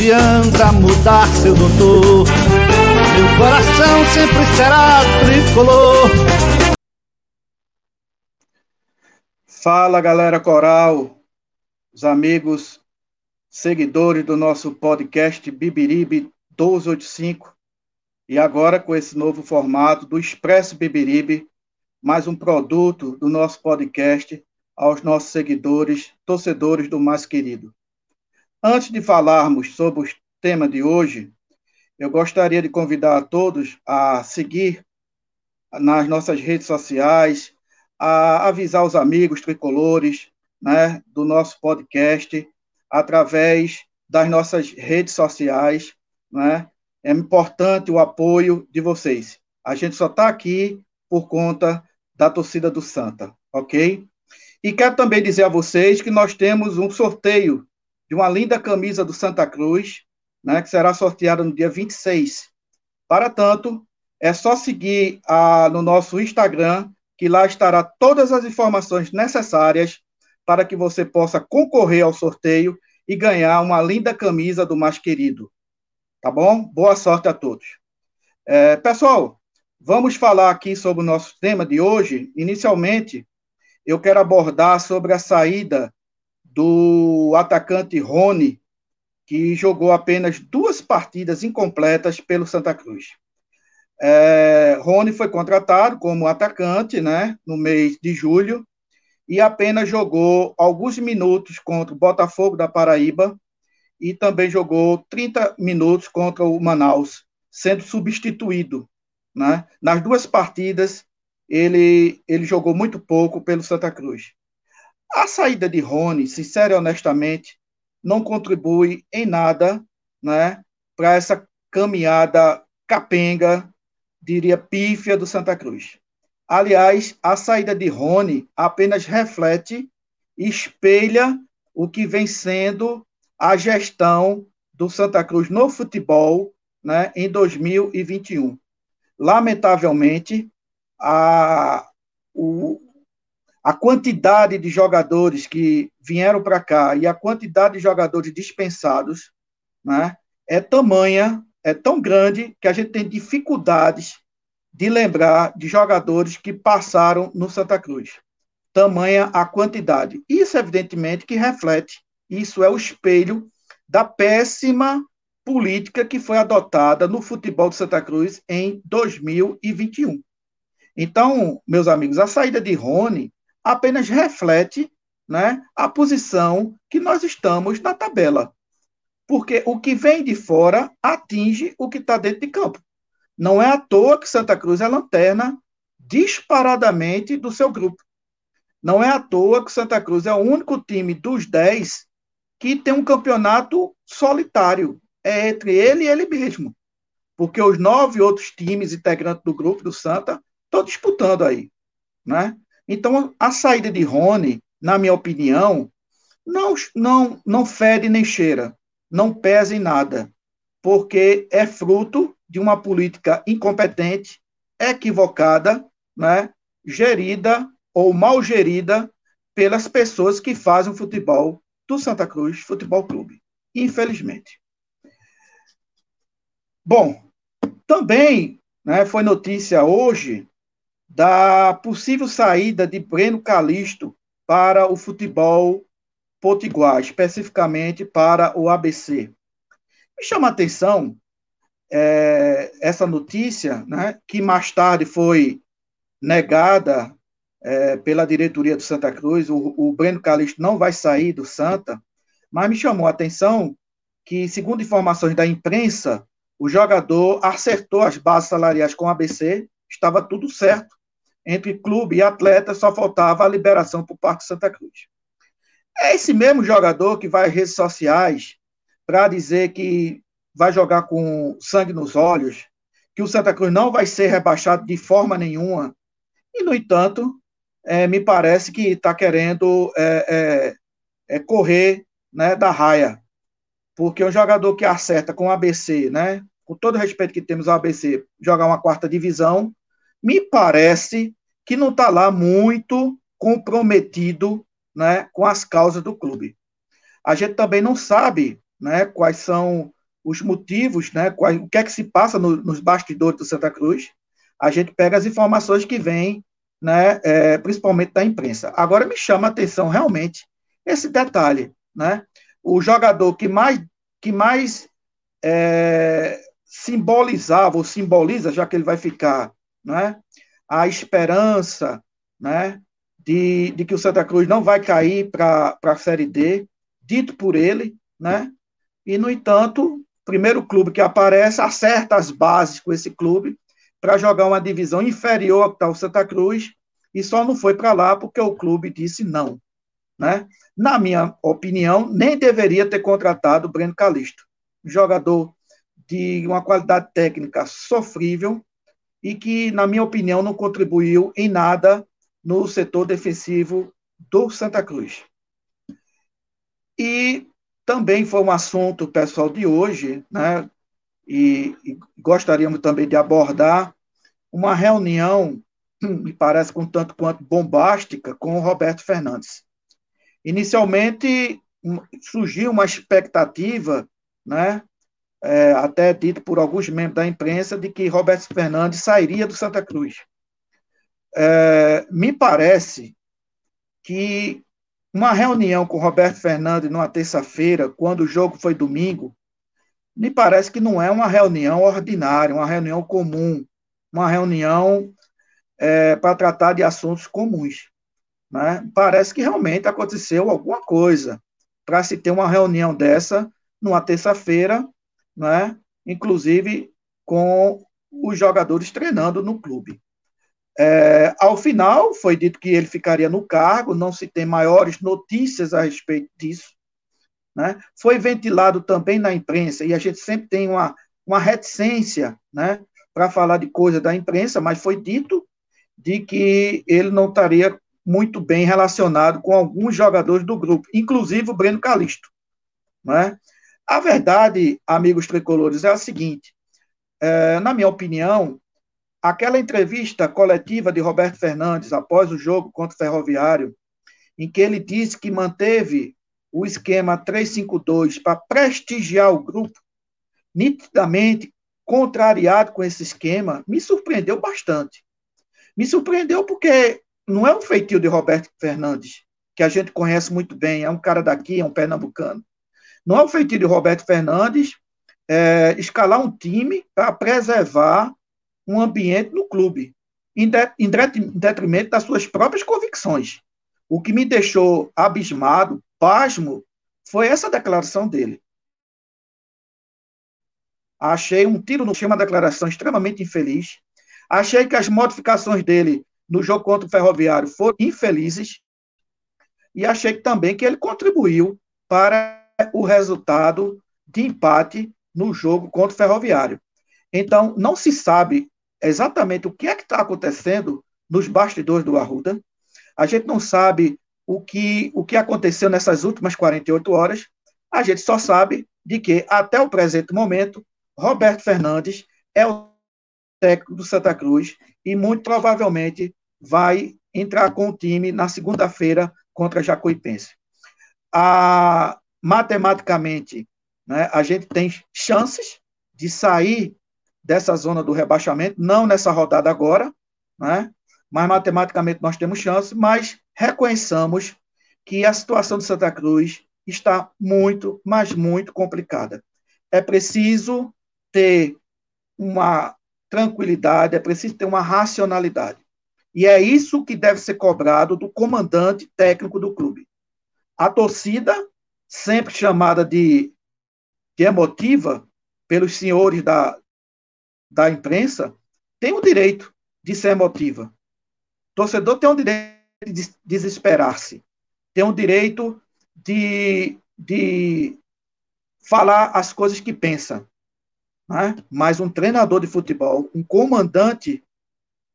adianta mudar seu doutor. Meu coração sempre será tricolor. Fala galera coral, os amigos, seguidores do nosso podcast Bibiribe 1285. E agora com esse novo formato do Expresso Bibiribe, mais um produto do nosso podcast aos nossos seguidores, torcedores do mais querido. Antes de falarmos sobre o tema de hoje, eu gostaria de convidar a todos a seguir nas nossas redes sociais, a avisar os amigos tricolores né, do nosso podcast através das nossas redes sociais. Né? É importante o apoio de vocês. A gente só está aqui por conta da torcida do Santa, ok? E quero também dizer a vocês que nós temos um sorteio de uma linda camisa do Santa Cruz, né, que será sorteada no dia 26. Para tanto, é só seguir a, no nosso Instagram, que lá estará todas as informações necessárias para que você possa concorrer ao sorteio e ganhar uma linda camisa do mais querido. Tá bom? Boa sorte a todos. É, pessoal, vamos falar aqui sobre o nosso tema de hoje. Inicialmente, eu quero abordar sobre a saída do atacante Rony, que jogou apenas duas partidas incompletas pelo Santa Cruz. É, Rony foi contratado como atacante né, no mês de julho e apenas jogou alguns minutos contra o Botafogo da Paraíba e também jogou 30 minutos contra o Manaus, sendo substituído. Né? Nas duas partidas, ele, ele jogou muito pouco pelo Santa Cruz. A saída de Rony, sincero e honestamente, não contribui em nada né, para essa caminhada capenga, diria pífia do Santa Cruz. Aliás, a saída de Rony apenas reflete espelha o que vem sendo a gestão do Santa Cruz no futebol né, em 2021. Lamentavelmente, a, o, a quantidade de jogadores que vieram para cá e a quantidade de jogadores dispensados né, é tamanha, é tão grande que a gente tem dificuldades de lembrar de jogadores que passaram no Santa Cruz. Tamanha a quantidade. Isso, evidentemente, que reflete, isso é o espelho da péssima política que foi adotada no futebol de Santa Cruz em 2021. Então, meus amigos, a saída de Rony apenas reflete né, a posição que nós estamos na tabela. Porque o que vem de fora atinge o que está dentro de campo. Não é à toa que Santa Cruz é lanterna disparadamente do seu grupo. Não é à toa que Santa Cruz é o único time dos 10 que tem um campeonato solitário. É entre ele e ele mesmo. Porque os nove outros times integrantes do grupo do Santa estão disputando aí, né? Então, a saída de Rony, na minha opinião, não, não, não fede nem cheira, não pesa em nada, porque é fruto de uma política incompetente, equivocada, né, gerida ou mal gerida pelas pessoas que fazem o futebol do Santa Cruz Futebol Clube, infelizmente. Bom, também né, foi notícia hoje da possível saída de Breno Calixto para o futebol potiguar, especificamente para o ABC. Me chama a atenção é, essa notícia, né, que mais tarde foi negada é, pela diretoria do Santa Cruz, o, o Breno Calixto não vai sair do Santa, mas me chamou a atenção que, segundo informações da imprensa, o jogador acertou as bases salariais com o ABC, estava tudo certo, entre clube e atleta, só faltava a liberação por parte de Santa Cruz. É esse mesmo jogador que vai às redes sociais para dizer que vai jogar com sangue nos olhos, que o Santa Cruz não vai ser rebaixado de forma nenhuma. E, no entanto, é, me parece que está querendo é, é, é, correr né, da raia. Porque um jogador que acerta com o ABC, né, com todo o respeito que temos ao ABC, jogar uma quarta divisão, me parece que não está lá muito comprometido né, com as causas do clube. A gente também não sabe né, quais são os motivos, né, quais, o que é que se passa no, nos bastidores do Santa Cruz, a gente pega as informações que vêm, né, é, principalmente da imprensa. Agora me chama a atenção realmente esse detalhe, né? O jogador que mais, que mais é, simbolizava ou simboliza, já que ele vai ficar, né, a esperança, né, de, de que o Santa Cruz não vai cair para a Série D, dito por ele, né? E, no entanto, primeiro clube que aparece acerta as bases com esse clube para jogar uma divisão inferior ao Santa Cruz e só não foi para lá porque o clube disse não. Né? Na minha opinião, nem deveria ter contratado o Breno Calisto, jogador de uma qualidade técnica sofrível e que, na minha opinião, não contribuiu em nada no setor defensivo do Santa Cruz. E também foi um assunto pessoal de hoje, né? E, e gostaríamos também de abordar uma reunião, me parece com tanto quanto bombástica, com o Roberto Fernandes. Inicialmente surgiu uma expectativa, né? É, até dito por alguns membros da imprensa, de que Roberto Fernandes sairia do Santa Cruz. É, me parece que uma reunião com Roberto Fernandes numa terça-feira, quando o jogo foi domingo, me parece que não é uma reunião ordinária, uma reunião comum, uma reunião é, para tratar de assuntos comuns. Né? Parece que realmente aconteceu alguma coisa para se ter uma reunião dessa numa terça-feira, né? inclusive com os jogadores treinando no clube. É, ao final, foi dito que ele ficaria no cargo, não se tem maiores notícias a respeito disso. Né? Foi ventilado também na imprensa, e a gente sempre tem uma, uma reticência né, para falar de coisa da imprensa, mas foi dito de que ele não estaria muito bem relacionado com alguns jogadores do grupo, inclusive o Breno Calisto. Né? A verdade, amigos tricolores, é a seguinte: é, na minha opinião, aquela entrevista coletiva de Roberto Fernandes após o jogo contra o Ferroviário, em que ele disse que manteve o esquema 352 para prestigiar o grupo, nitidamente contrariado com esse esquema, me surpreendeu bastante. Me surpreendeu porque não é um feitio de Roberto Fernandes, que a gente conhece muito bem, é um cara daqui, é um pernambucano. Não é um feitio de Roberto Fernandes é, escalar um time para preservar um ambiente no clube, em, de, em detrimento das suas próprias convicções. O que me deixou abismado, pasmo, foi essa declaração dele. Achei um tiro no chão, uma declaração extremamente infeliz. Achei que as modificações dele no jogo contra o Ferroviário foram infelizes. E achei também que ele contribuiu para o resultado de empate no jogo contra o Ferroviário. Então, não se sabe exatamente o que é que está acontecendo nos bastidores do Arruda. A gente não sabe o que, o que aconteceu nessas últimas 48 horas. A gente só sabe de que, até o presente momento, Roberto Fernandes é o técnico do Santa Cruz e muito provavelmente vai entrar com o time na segunda-feira contra a Jacuipense. A, matematicamente, né, a gente tem chances de sair dessa zona do rebaixamento, não nessa rodada agora, né? mas matematicamente nós temos chance, mas reconheçamos que a situação de Santa Cruz está muito, mas muito complicada. É preciso ter uma tranquilidade, é preciso ter uma racionalidade. E é isso que deve ser cobrado do comandante técnico do clube. A torcida, sempre chamada de, de emotiva pelos senhores da, da imprensa tem o direito de ser emotiva. O torcedor tem o direito de desesperar-se, tem o direito de, de falar as coisas que pensa. Né? Mas um treinador de futebol, um comandante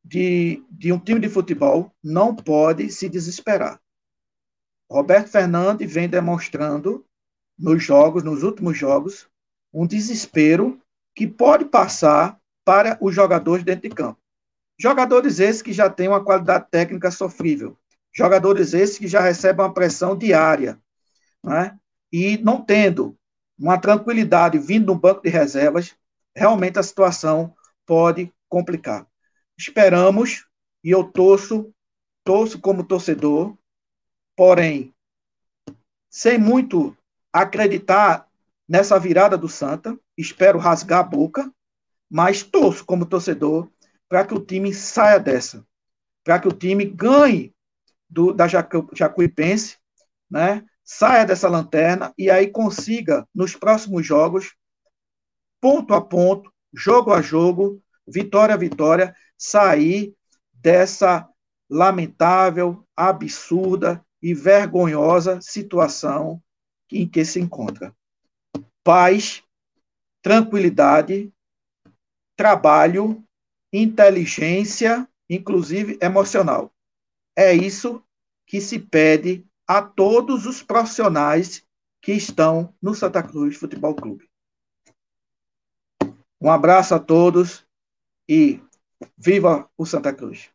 de, de um time de futebol, não pode se desesperar. Roberto Fernandes vem demonstrando nos jogos, nos últimos jogos, um desespero que pode passar para os jogadores dentro de campo. Jogadores esses que já têm uma qualidade técnica sofrível. Jogadores esses que já recebem uma pressão diária. Né? E não tendo uma tranquilidade vindo do banco de reservas, realmente a situação pode complicar. Esperamos, e eu torço, torço como torcedor, porém, sem muito acreditar nessa virada do Santa, espero rasgar a boca, mas torço como torcedor para que o time saia dessa, para que o time ganhe do, da Jacu, Jacuipense, né? saia dessa lanterna e aí consiga, nos próximos jogos, ponto a ponto, jogo a jogo, vitória a vitória, sair dessa lamentável, absurda e vergonhosa situação em que se encontra. Paz, tranquilidade, trabalho, inteligência, inclusive emocional. É isso que se pede a todos os profissionais que estão no Santa Cruz Futebol Clube. Um abraço a todos e viva o Santa Cruz!